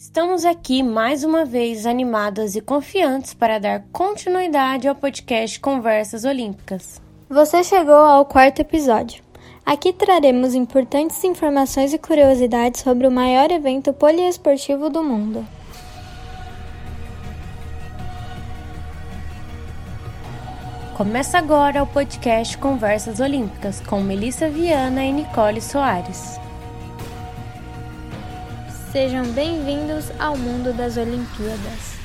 Estamos aqui mais uma vez animadas e confiantes para dar continuidade ao podcast Conversas Olímpicas. Você chegou ao quarto episódio. Aqui traremos importantes informações e curiosidades sobre o maior evento poliesportivo do mundo. Começa agora o podcast Conversas Olímpicas com Melissa Viana e Nicole Soares. Sejam bem-vindos ao mundo das Olimpíadas.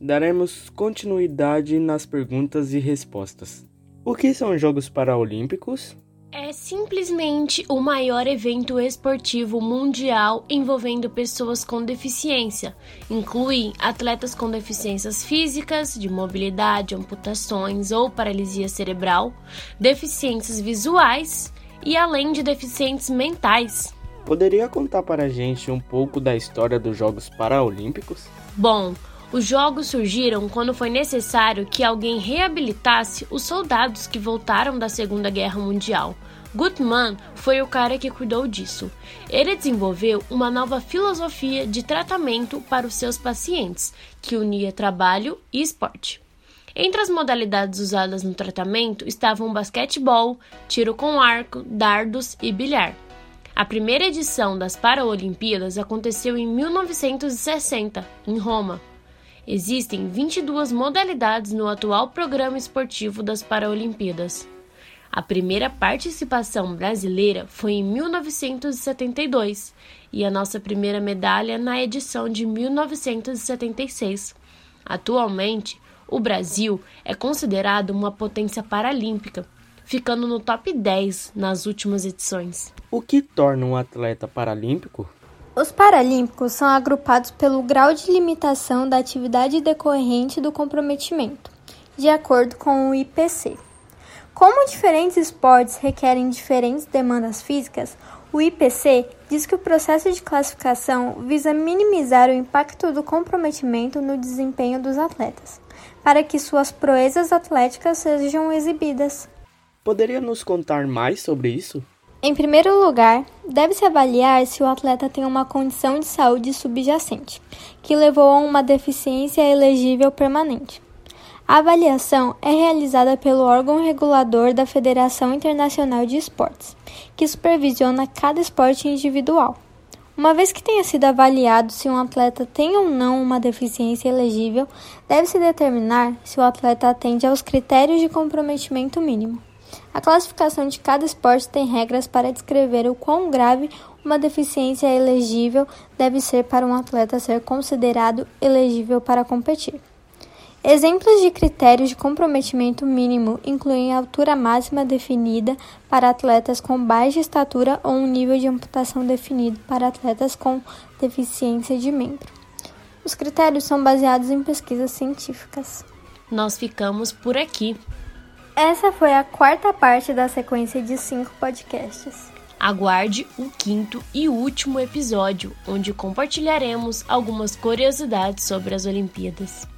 Daremos continuidade nas perguntas e respostas. O que são os Jogos Paralímpicos? É simplesmente o maior evento esportivo mundial envolvendo pessoas com deficiência. Inclui atletas com deficiências físicas, de mobilidade, amputações ou paralisia cerebral, deficiências visuais e além de deficientes mentais. Poderia contar para a gente um pouco da história dos Jogos Paralímpicos? Bom, os jogos surgiram quando foi necessário que alguém reabilitasse os soldados que voltaram da Segunda Guerra Mundial. Gutmann foi o cara que cuidou disso. Ele desenvolveu uma nova filosofia de tratamento para os seus pacientes, que unia trabalho e esporte. Entre as modalidades usadas no tratamento estavam basquetebol, tiro com arco, dardos e bilhar. A primeira edição das Paralimpíadas aconteceu em 1960, em Roma. Existem 22 modalidades no atual programa esportivo das Paralimpíadas. A primeira participação brasileira foi em 1972 e a nossa primeira medalha na edição de 1976. Atualmente, o Brasil é considerado uma potência paralímpica, ficando no top 10 nas últimas edições. O que torna um atleta paralímpico? Os paralímpicos são agrupados pelo grau de limitação da atividade decorrente do comprometimento, de acordo com o IPC. Como diferentes esportes requerem diferentes demandas físicas, o IPC diz que o processo de classificação visa minimizar o impacto do comprometimento no desempenho dos atletas, para que suas proezas atléticas sejam exibidas. Poderia nos contar mais sobre isso? Em primeiro lugar, deve-se avaliar se o atleta tem uma condição de saúde subjacente, que levou a uma deficiência elegível permanente. A avaliação é realizada pelo órgão regulador da Federação Internacional de Esportes, que supervisiona cada esporte individual. Uma vez que tenha sido avaliado se um atleta tem ou não uma deficiência elegível, deve-se determinar se o atleta atende aos critérios de comprometimento mínimo. A classificação de cada esporte tem regras para descrever o quão grave uma deficiência elegível deve ser para um atleta ser considerado elegível para competir. Exemplos de critérios de comprometimento mínimo incluem a altura máxima definida para atletas com baixa estatura ou um nível de amputação definido para atletas com deficiência de membro. Os critérios são baseados em pesquisas científicas. Nós ficamos por aqui. Essa foi a quarta parte da sequência de cinco podcasts. Aguarde o quinto e último episódio, onde compartilharemos algumas curiosidades sobre as Olimpíadas.